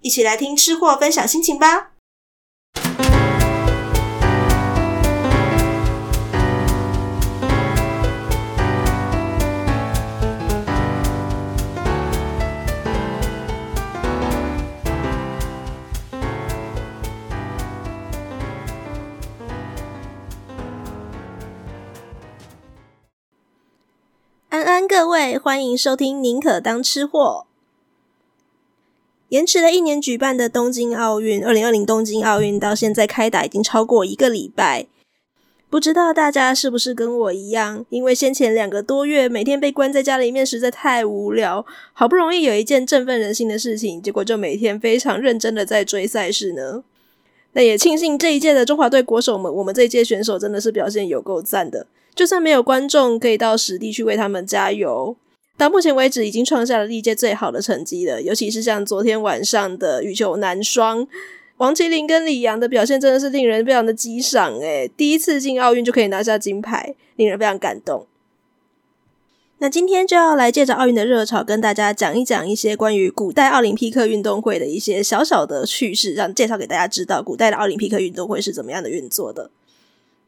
一起来听吃货分享心情吧。安安，各位，欢迎收听《宁可当吃货》。延迟了一年举办的东京奥运，二零二零东京奥运到现在开打已经超过一个礼拜。不知道大家是不是跟我一样，因为先前两个多月每天被关在家里面实在太无聊，好不容易有一件振奋人心的事情，结果就每天非常认真的在追赛事呢？那也庆幸这一届的中华队国手们，我们这一届选手真的是表现有够赞的。就算没有观众，可以到实地去为他们加油。到目前为止，已经创下了历届最好的成绩了。尤其是像昨天晚上的羽球男双，王齐麟跟李阳的表现真的是令人非常的激赏诶，第一次进奥运就可以拿下金牌，令人非常感动。那今天就要来借着奥运的热潮，跟大家讲一讲一些关于古代奥林匹克运动会的一些小小的趣事，让介绍给大家知道古代的奥林匹克运动会是怎么样的运作的。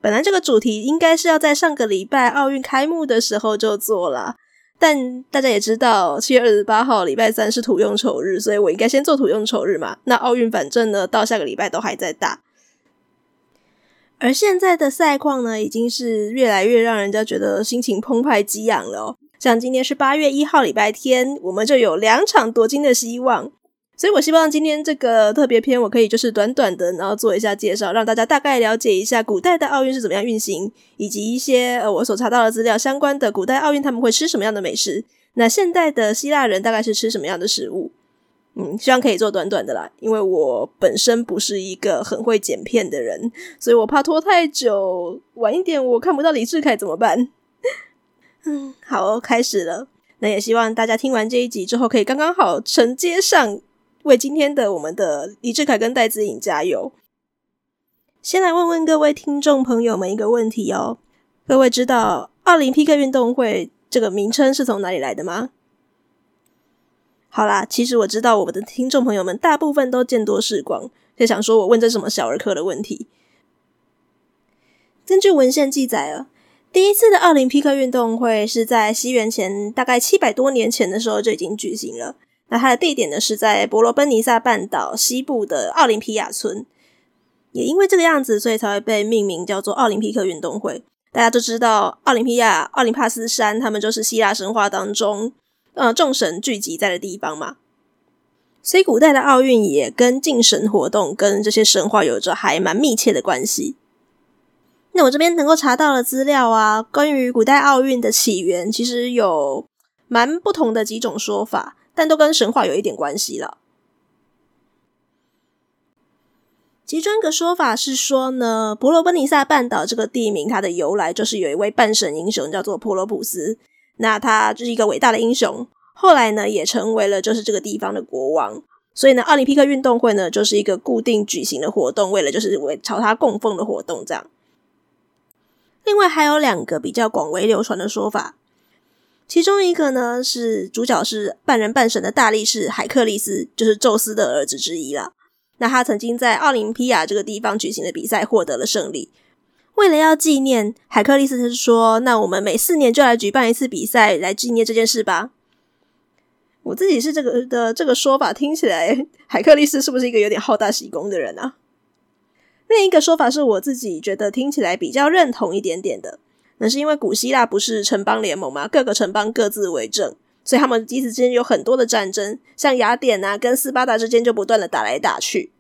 本来这个主题应该是要在上个礼拜奥运开幕的时候就做了，但大家也知道七月二十八号礼拜三是土用丑日，所以我应该先做土用丑日嘛。那奥运反正呢，到下个礼拜都还在打，而现在的赛况呢，已经是越来越让人家觉得心情澎湃激昂了哦。像今天是八月一号礼拜天，我们就有两场夺金的希望。所以我希望今天这个特别篇，我可以就是短短的，然后做一下介绍，让大家大概了解一下古代的奥运是怎么样运行，以及一些呃我所查到的资料相关的古代奥运他们会吃什么样的美食。那现代的希腊人大概是吃什么样的食物？嗯，希望可以做短短的啦，因为我本身不是一个很会剪片的人，所以我怕拖太久，晚一点我看不到李志凯怎么办？嗯，好，开始了。那也希望大家听完这一集之后，可以刚刚好承接上。为今天的我们的李智凯跟戴子颖加油！先来问问各位听众朋友们一个问题哦，各位知道奥林匹克运动会这个名称是从哪里来的吗？好啦，其实我知道我们的听众朋友们大部分都见多识广，就想说我问这什么小儿科的问题。根据文献记载啊，第一次的奥林匹克运动会是在西元前大概七百多年前的时候就已经举行了。那它的地点呢，是在伯罗奔尼撒半岛西部的奥林匹亚村，也因为这个样子，所以才会被命名叫做奥林匹克运动会。大家都知道，奥林匹亚、奥林帕斯山，他们就是希腊神话当中，呃，众神聚集在的地方嘛。所以，古代的奥运也跟敬神活动跟这些神话有着还蛮密切的关系。那我这边能够查到的资料啊，关于古代奥运的起源，其实有蛮不同的几种说法。但都跟神话有一点关系了。其中一个说法是说呢，伯罗奔尼撒半岛这个地名，它的由来就是有一位半神英雄叫做普罗普斯，那他就是一个伟大的英雄，后来呢也成为了就是这个地方的国王。所以呢，奥林匹克运动会呢就是一个固定举行的活动，为了就是为朝他供奉的活动这样。另外还有两个比较广为流传的说法。其中一个呢，是主角是半人半神的大力士海克力斯，就是宙斯的儿子之一啦。那他曾经在奥林匹亚这个地方举行的比赛获得了胜利。为了要纪念海克力斯，是说，那我们每四年就来举办一次比赛来纪念这件事吧。我自己是这个的这个说法听起来，海克力斯是不是一个有点好大喜功的人啊？另一个说法是我自己觉得听起来比较认同一点点的，那是因为古希腊不是城邦联盟嘛，各个城邦各自为政，所以他们彼此之间有很多的战争，像雅典啊跟斯巴达之间就不断的打来打去。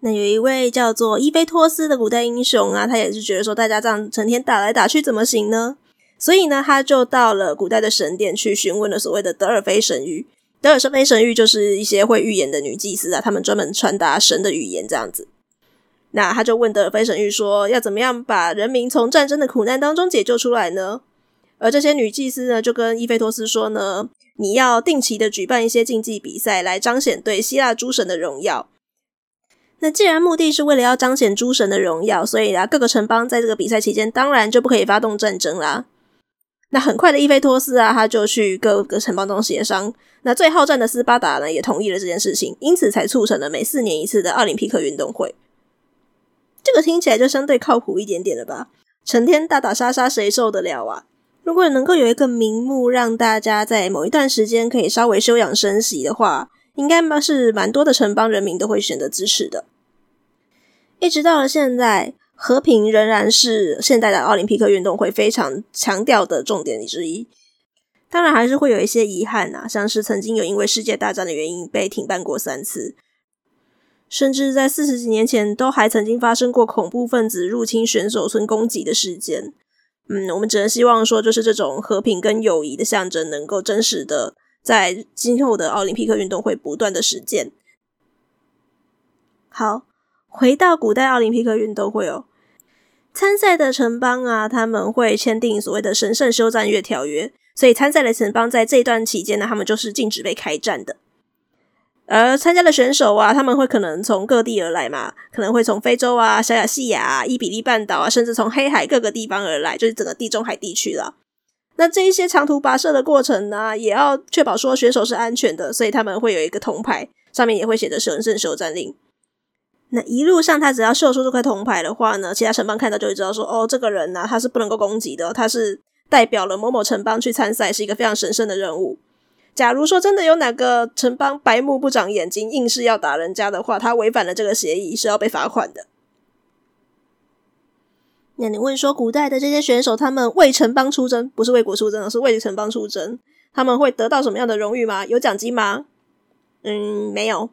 那有一位叫做伊菲托斯的古代英雄啊，他也是觉得说大家这样成天打来打去怎么行呢？所以呢，他就到了古代的神殿去询问了所谓的德尔菲神谕。德尔菲神谕就是一些会预言的女祭司啊，他们专门传达神的语言这样子。那他就问德尔菲神谕说，要怎么样把人民从战争的苦难当中解救出来呢？而这些女祭司呢，就跟伊菲托斯说呢，你要定期的举办一些竞技比赛，来彰显对希腊诸神的荣耀。那既然目的是为了要彰显诸神的荣耀，所以啊，各个城邦在这个比赛期间当然就不可以发动战争啦。那很快的，伊菲托斯啊，他就去各个城邦中协商。那最好战的斯巴达呢，也同意了这件事情，因此才促成了每四年一次的奥林匹克运动会。这个听起来就相对靠谱一点点了吧？成天打打杀杀，谁受得了啊？如果能够有一个名目，让大家在某一段时间可以稍微休养生息的话。应该嘛是蛮多的城邦人民都会选择支持的。一直到了现在，和平仍然是现代的奥林匹克运动会非常强调的重点之一。当然，还是会有一些遗憾啊，像是曾经有因为世界大战的原因被停办过三次，甚至在四十几年前都还曾经发生过恐怖分子入侵选手村攻击的事件。嗯，我们只能希望说，就是这种和平跟友谊的象征能够真实的。在今后的奥林匹克运动会不断的实践。好，回到古代奥林匹克运动会哦，参赛的城邦啊，他们会签订所谓的神圣休战月条约，所以参赛的城邦在这段期间呢，他们就是禁止被开战的。而参加的选手啊，他们会可能从各地而来嘛，可能会从非洲啊、小亚细亚啊、伊比利半岛啊，甚至从黑海各个地方而来，就是整个地中海地区了。那这一些长途跋涉的过程呢，也要确保说选手是安全的，所以他们会有一个铜牌，上面也会写着“神圣休战令”。那一路上，他只要秀出这块铜牌的话呢，其他城邦看到就会知道说，哦，这个人呢，他是不能够攻击的，他是代表了某某城邦去参赛，是一个非常神圣的任务。假如说真的有哪个城邦白目不长眼睛，硬是要打人家的话，他违反了这个协议，是要被罚款的。那你问说，古代的这些选手，他们为城邦出征，不是为国出征，而是为城邦出征，他们会得到什么样的荣誉吗？有奖金吗？嗯，没有。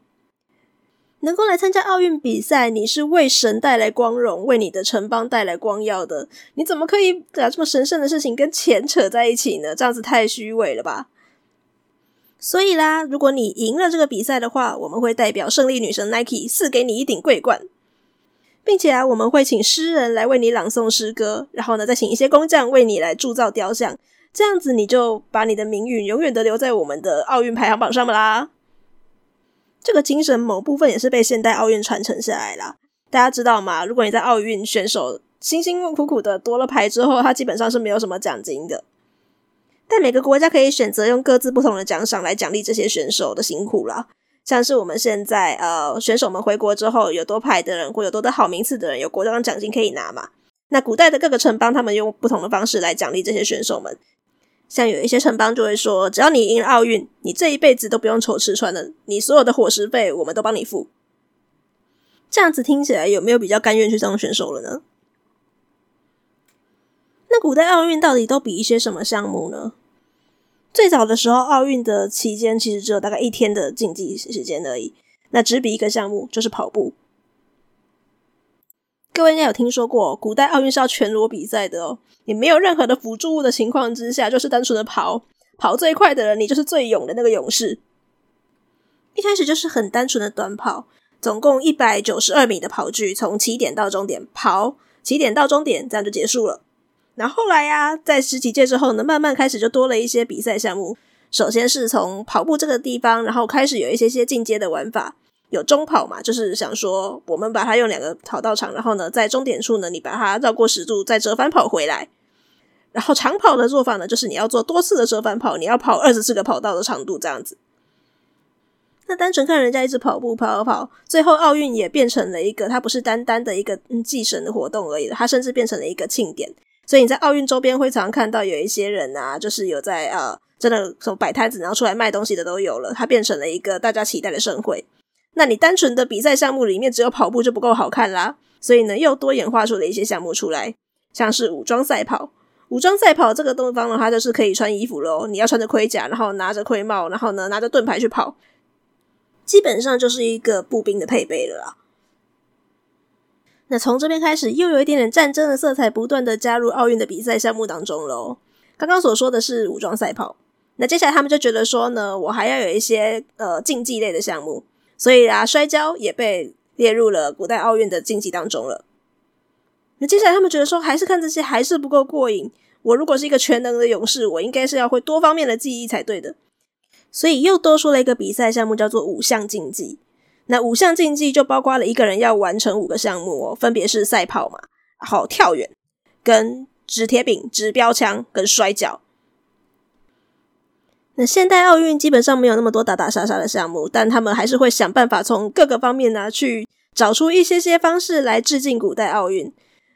能够来参加奥运比赛，你是为神带来光荣，为你的城邦带来光耀的，你怎么可以把这么神圣的事情跟钱扯在一起呢？这样子太虚伪了吧？所以啦，如果你赢了这个比赛的话，我们会代表胜利女神 Nike 赐给你一顶桂冠。并且啊，我们会请诗人来为你朗诵诗歌，然后呢，再请一些工匠为你来铸造雕像，这样子你就把你的名誉永远的留在我们的奥运排行榜上了啦。这个精神某部分也是被现代奥运传承下来啦。大家知道吗？如果你在奥运选手辛辛苦苦的夺了牌之后，他基本上是没有什么奖金的。但每个国家可以选择用各自不同的奖赏来奖励这些选手的辛苦啦。像是我们现在呃选手们回国之后有多派的人或有多的好名次的人有国家奖金可以拿嘛？那古代的各个城邦他们用不同的方式来奖励这些选手们。像有一些城邦就会说，只要你赢了奥运，你这一辈子都不用愁吃穿了，你所有的伙食费我们都帮你付。这样子听起来有没有比较甘愿去当选手了呢？那古代奥运到底都比一些什么项目呢？最早的时候，奥运的期间其实只有大概一天的竞技时间而已。那只比一个项目，就是跑步。各位应该有听说过，古代奥运是要全裸比赛的哦。你没有任何的辅助物的情况之下，就是单纯的跑，跑最快的人，你就是最勇的那个勇士。一开始就是很单纯的短跑，总共一百九十二米的跑距，从起点到终点跑，起点到终点，这样就结束了。然后来呀、在十几届之后呢，慢慢开始就多了一些比赛项目。首先是从跑步这个地方，然后开始有一些些进阶的玩法，有中跑嘛，就是想说我们把它用两个跑道场，然后呢，在终点处呢，你把它绕过十度，再折返跑回来。然后长跑的做法呢，就是你要做多次的折返跑，你要跑二十四个跑道的长度这样子。那单纯看人家一直跑步跑跑跑，最后奥运也变成了一个，它不是单单的一个嗯祭神的活动而已，它甚至变成了一个庆典。所以你在奥运周边会常看到有一些人啊，就是有在呃，真的从摆摊子然后出来卖东西的都有了，它变成了一个大家期待的盛会。那你单纯的比赛项目里面只有跑步就不够好看啦。所以呢，又多演化出了一些项目出来，像是武装赛跑。武装赛跑这个东方呢，它就是可以穿衣服喽，你要穿着盔甲，然后拿着盔帽，然后呢拿着盾牌去跑，基本上就是一个步兵的配备了啦。那从这边开始，又有一点点战争的色彩，不断的加入奥运的比赛项目当中喽。刚刚所说的是武装赛跑，那接下来他们就觉得说呢，我还要有一些呃竞技类的项目，所以啊，摔跤也被列入了古代奥运的竞技当中了。那接下来他们觉得说，还是看这些还是不够过瘾。我如果是一个全能的勇士，我应该是要会多方面的技艺才对的。所以又多出了一个比赛项目，叫做五项竞技。那五项竞技就包括了一个人要完成五个项目哦，分别是赛跑嘛，然后跳远、跟掷铁饼、掷标枪、跟摔跤。那现代奥运基本上没有那么多打打杀杀的项目，但他们还是会想办法从各个方面呢去找出一些些方式来致敬古代奥运。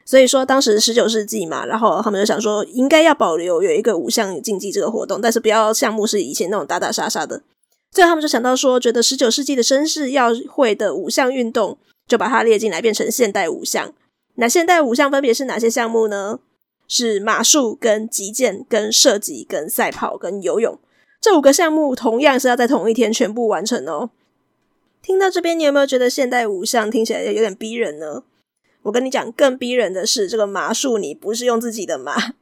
所以说，当时十九世纪嘛，然后他们就想说，应该要保留有一个五项竞技这个活动，但是不要项目是以前那种打打杀杀的。最后他们就想到说，觉得十九世纪的绅士要会的五项运动，就把它列进来，变成现代五项。那现代五项分别是哪些项目呢？是马术、跟击剑、跟射击、跟赛跑、跟游泳。这五个项目同样是要在同一天全部完成哦。听到这边，你有没有觉得现代五项听起来有点逼人呢？我跟你讲，更逼人的是这个马术，你不是用自己的马。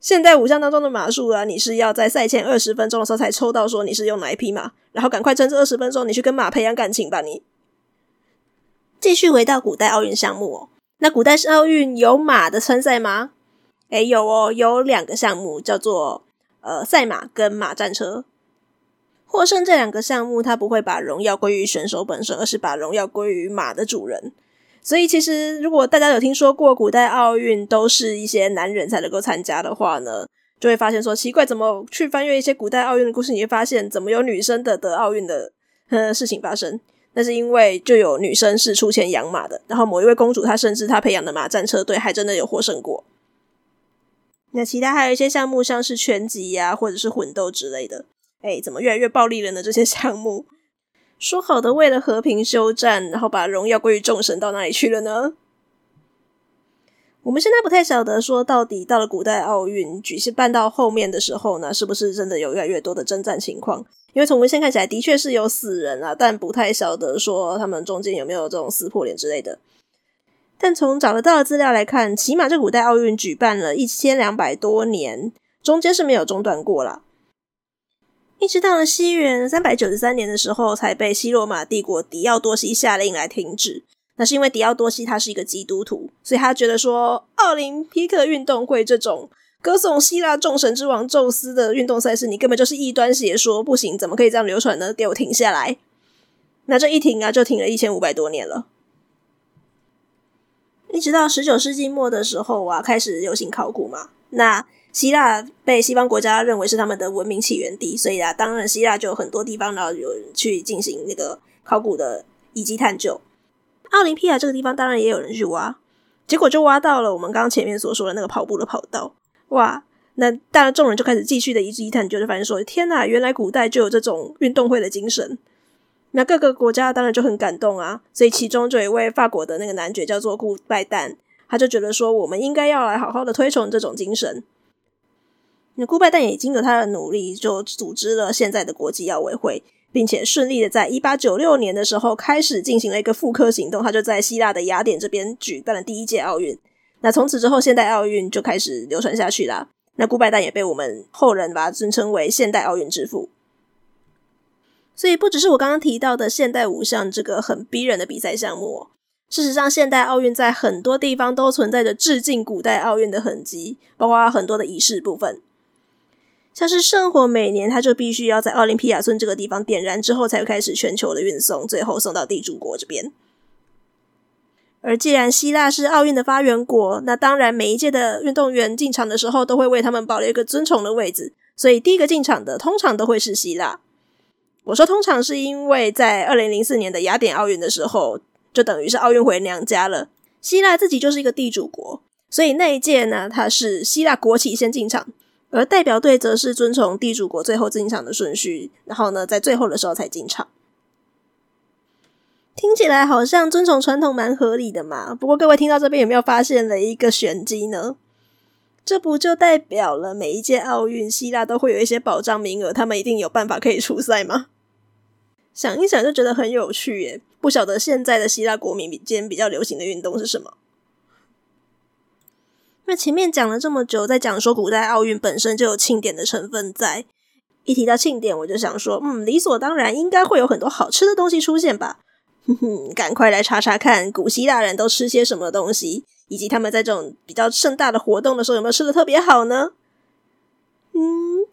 现代五项当中的马术啊，你是要在赛前二十分钟的时候才抽到说你是用哪一匹马，然后赶快趁这二十分钟你去跟马培养感情吧。你继续回到古代奥运项目哦，那古代是奥运有马的参赛吗？诶，有哦，有两个项目叫做呃赛马跟马战车。获胜这两个项目，它不会把荣耀归于选手本身，而是把荣耀归于马的主人。所以，其实如果大家有听说过古代奥运都是一些男人才能够参加的话呢，就会发现说奇怪，怎么去翻阅一些古代奥运的故事，你会发现怎么有女生的得奥运的呃事情发生？那是因为就有女生是出钱养马的，然后某一位公主她甚至她培养的马战车队还真的有获胜过。那其他还有一些项目，像是拳击呀、或者是混斗之类的，哎，怎么越来越暴力了呢？这些项目。说好的为了和平休战，然后把荣耀归于众神，到哪里去了呢？我们现在不太晓得，说到底到了古代奥运举行办到后面的时候呢，是不是真的有越来越多的征战情况？因为从文献看起来，的确是有死人啊，但不太晓得说他们中间有没有这种撕破脸之类的。但从找得到的资料来看，起码这古代奥运举办了一千两百多年，中间是没有中断过啦。一直到了西元三百九十三年的时候，才被西罗马帝国狄奥多西下令来停止。那是因为狄奥多西他是一个基督徒，所以他觉得说奥林匹克运动会这种歌颂希腊众神之王宙斯的运动赛事，你根本就是异端邪说，不行，怎么可以这样流传呢？给我停下来！那这一停啊，就停了一千五百多年了。一直到十九世纪末的时候啊，开始流行考古嘛，那。希腊被西方国家认为是他们的文明起源地，所以啊，当然希腊就有很多地方，然后有人去进行那个考古的遗迹探究。奥林匹亚这个地方当然也有人去挖，结果就挖到了我们刚刚前面所说的那个跑步的跑道。哇！那当然众人就开始继续的遗迹探究，就发现说：天哪，原来古代就有这种运动会的精神。那各个国家当然就很感动啊，所以其中就有一位法国的那个男爵叫做顾拜旦，他就觉得说：我们应该要来好好的推崇这种精神。那顾拜旦也经过他的努力，就组织了现在的国际奥委会，并且顺利的在一八九六年的时候开始进行了一个复刻行动。他就在希腊的雅典这边举办了第一届奥运。那从此之后，现代奥运就开始流传下去啦。那顾拜旦也被我们后人把它尊称为现代奥运之父。所以，不只是我刚刚提到的现代五项这个很逼人的比赛项目，事实上，现代奥运在很多地方都存在着致敬古代奥运的痕迹，包括很多的仪式部分。像是圣火，每年它就必须要在奥林匹亚村这个地方点燃之后，才开始全球的运送，最后送到地主国这边。而既然希腊是奥运的发源国，那当然每一届的运动员进场的时候，都会为他们保留一个尊崇的位置，所以第一个进场的通常都会是希腊。我说通常是因为在二零零四年的雅典奥运的时候，就等于是奥运回娘家了，希腊自己就是一个地主国，所以那一届呢，它是希腊国旗先进场。而代表队则是遵从地主国最后进场的顺序，然后呢，在最后的时候才进场。听起来好像遵从传统蛮合理的嘛。不过各位听到这边有没有发现了一个玄机呢？这不就代表了每一届奥运希腊都会有一些保障名额，他们一定有办法可以出赛吗？想一想就觉得很有趣耶。不晓得现在的希腊国民间比较流行的运动是什么？那前面讲了这么久，在讲说古代奥运本身就有庆典的成分在。一提到庆典，我就想说，嗯，理所当然应该会有很多好吃的东西出现吧。哼哼，赶快来查查看古希腊人都吃些什么东西，以及他们在这种比较盛大的活动的时候有没有吃的特别好呢？嗯，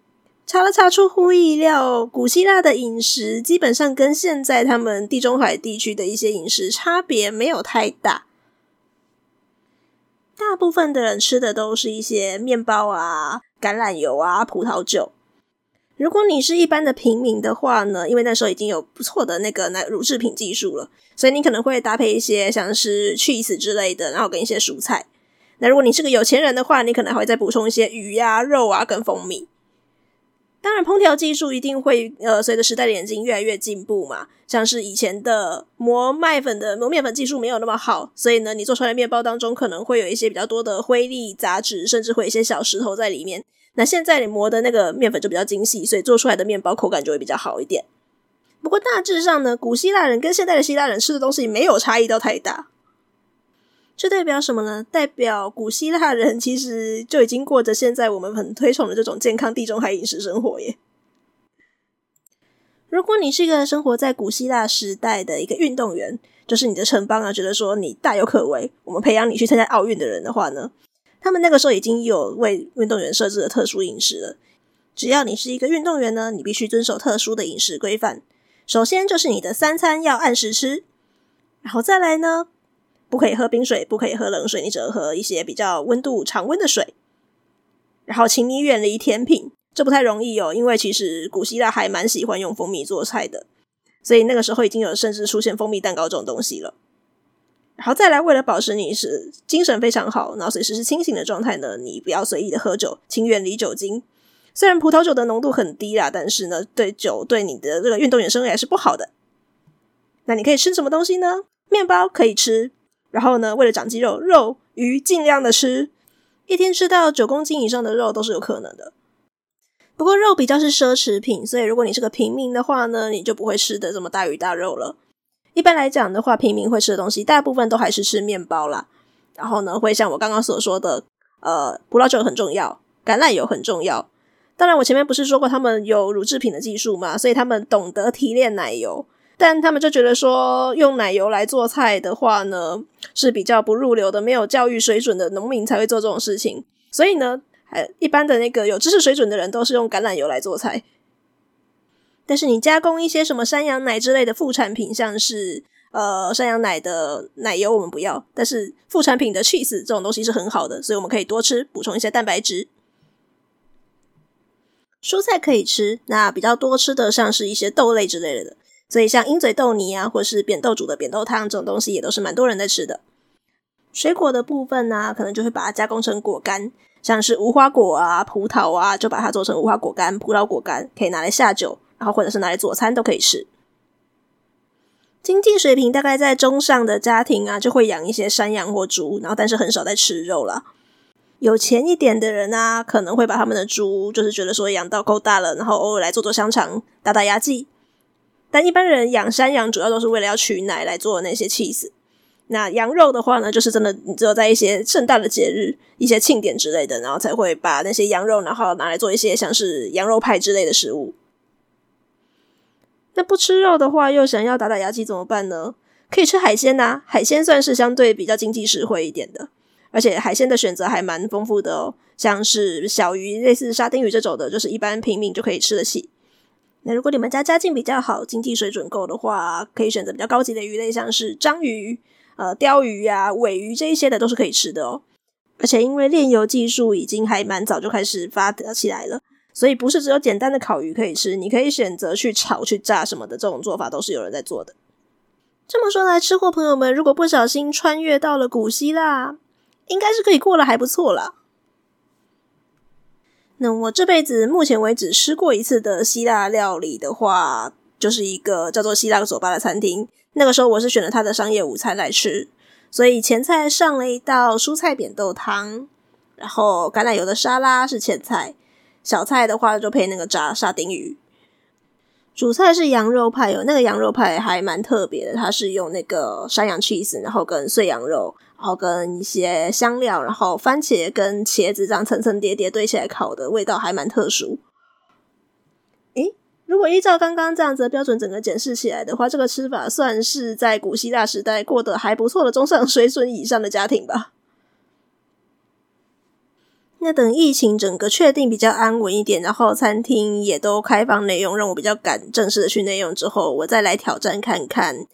查了查，出乎意料，古希腊的饮食基本上跟现在他们地中海地区的一些饮食差别没有太大。大部分的人吃的都是一些面包啊、橄榄油啊、葡萄酒。如果你是一般的平民的话呢，因为那时候已经有不错的那个奶乳制品技术了，所以你可能会搭配一些像是 cheese 之类的，然后跟一些蔬菜。那如果你是个有钱人的话，你可能还会再补充一些鱼呀、啊、肉啊跟蜂蜜。当然，烹调技术一定会呃随着时代的演进越来越进步嘛。像是以前的磨麦粉的磨面粉技术没有那么好，所以呢，你做出来的面包当中可能会有一些比较多的灰粒、杂质，甚至会一些小石头在里面。那现在你磨的那个面粉就比较精细，所以做出来的面包口感就会比较好一点。不过大致上呢，古希腊人跟现在的希腊人吃的东西没有差异到太大。这代表什么呢？代表古希腊人其实就已经过着现在我们很推崇的这种健康地中海饮食生活耶。如果你是一个生活在古希腊时代的一个运动员，就是你的城邦啊，觉得说你大有可为，我们培养你去参加奥运的人的话呢，他们那个时候已经有为运动员设置了特殊饮食了。只要你是一个运动员呢，你必须遵守特殊的饮食规范。首先就是你的三餐要按时吃，然后再来呢，不可以喝冰水，不可以喝冷水，你只能喝一些比较温度常温的水。然后，请你远离甜品，这不太容易哦，因为其实古希腊还蛮喜欢用蜂蜜做菜的，所以那个时候已经有甚至出现蜂蜜蛋糕这种东西了。然后再来，为了保持你是精神非常好，然后随时是清醒的状态呢，你不要随意的喝酒，请远离酒精。虽然葡萄酒的浓度很低啦，但是呢，对酒对你的这个运动员生涯是不好的。那你可以吃什么东西呢？面包可以吃，然后呢，为了长肌肉，肉鱼尽量的吃，一天吃到九公斤以上的肉都是有可能的。不过肉比较是奢侈品，所以如果你是个平民的话呢，你就不会吃的这么大鱼大肉了。一般来讲的话，平民会吃的东西，大部分都还是吃面包啦。然后呢，会像我刚刚所说的，呃，葡萄酒很重要，橄榄油很重要。当然，我前面不是说过他们有乳制品的技术嘛，所以他们懂得提炼奶油。但他们就觉得说，用奶油来做菜的话呢，是比较不入流的，没有教育水准的农民才会做这种事情。所以呢，还一般的那个有知识水准的人，都是用橄榄油来做菜。但是你加工一些什么山羊奶之类的副产品，像是呃山羊奶的奶油，我们不要。但是副产品的 cheese 这种东西是很好的，所以我们可以多吃，补充一些蛋白质。蔬菜可以吃，那比较多吃的像是一些豆类之类的，所以像鹰嘴豆泥啊，或是扁豆煮的扁豆汤这种东西，也都是蛮多人在吃的。水果的部分呢、可能就会把它加工成果干，像是无花果啊、葡萄啊，就把它做成无花果干、葡萄果干，可以拿来下酒。然后或者是拿来做餐都可以吃。经济水平大概在中上的家庭啊，就会养一些山羊或猪，然后但是很少在吃肉啦。有钱一点的人啊，可能会把他们的猪，就是觉得说养到够大了，然后偶尔来做做香肠，打打牙祭。但一般人养山羊主要都是为了要取奶来做那些 cheese。那羊肉的话呢，就是真的，你只有在一些盛大的节日、一些庆典之类的，然后才会把那些羊肉，然后拿来做一些像是羊肉派之类的食物。那不吃肉的话，又想要打打牙祭怎么办呢？可以吃海鲜呐、海鲜算是相对比较经济实惠一点的，而且海鲜的选择还蛮丰富的哦，像是小鱼，类似沙丁鱼这种的，就是一般平民就可以吃得起。那如果你们家家境比较好，经济水准够的话，可以选择比较高级的鱼类，像是章鱼、呃鲷鱼啊、尾鱼这一些的都是可以吃的哦。而且因为炼油技术已经还蛮早就开始发达起来了。所以不是只有简单的烤鱼可以吃，你可以选择去炒、去炸什么的，这种做法都是有人在做的。这么说来，吃货朋友们，如果不小心穿越到了古希腊，应该是可以过得还不错啦。我这辈子目前为止吃过一次的希腊料理的话，就是一个叫做希腊酒吧的餐厅。那个时候我是选了他的商业午餐来吃，所以前菜上了一道蔬菜扁豆汤，然后橄榄油的沙拉是前菜，小菜的话就配那个炸沙丁鱼。主菜是羊肉派哦，那个羊肉派还蛮特别的，它是用那个山羊 cheese，然后跟碎羊肉，然后跟一些香料，然后番茄跟茄子这样层层叠叠堆起来烤的，味道还蛮特殊。诶，如果依照刚刚这样子的标准整个检视起来的话，这个吃法算是在古希腊时代过得还不错的中上水准以上的家庭吧。那等疫情整个确定比较安稳一点，然后餐厅也都开放内用，让我比较敢正式的去内用之后，我再来挑战看看，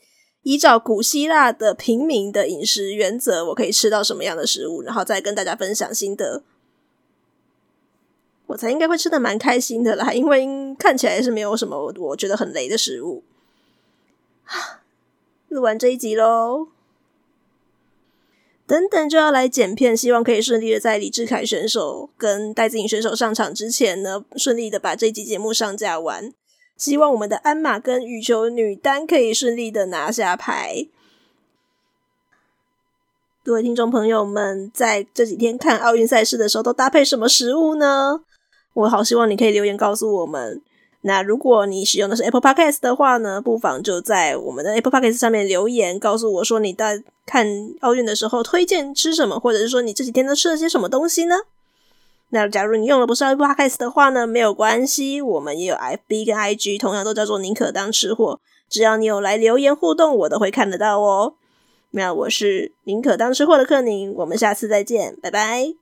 依照古希腊的平民的饮食原则，我可以吃到什么样的食物，然后再跟大家分享心得。我才应该会吃的蛮开心的啦，因为看起来是没有什么我觉得很雷的食物。录完这一集喽。等等就要来剪片，希望可以顺利的在李志凯选手跟戴资颖选手上场之前呢，顺利的把这一集节目上架完。希望我们的鞍马跟羽球女单可以顺利的拿下牌。各位听众朋友们，在这几天看奥运赛事的时候，都搭配什么食物呢？我好希望你可以留言告诉我们。那如果你使用的是 Apple Podcast 的话呢，不妨就在我们的 Apple Podcast 上面留言，告诉我说你在看奥运的时候推荐吃什么，或者是说你这几天都吃了些什么东西呢？那假如你用的不是 Apple Podcast 的话呢，没有关系，我们也有 FB 跟 IG，同样都叫做宁可当吃货，只要你有来留言互动，我都会看得到哦。那我是宁可当吃货的克宁，我们下次再见，拜拜。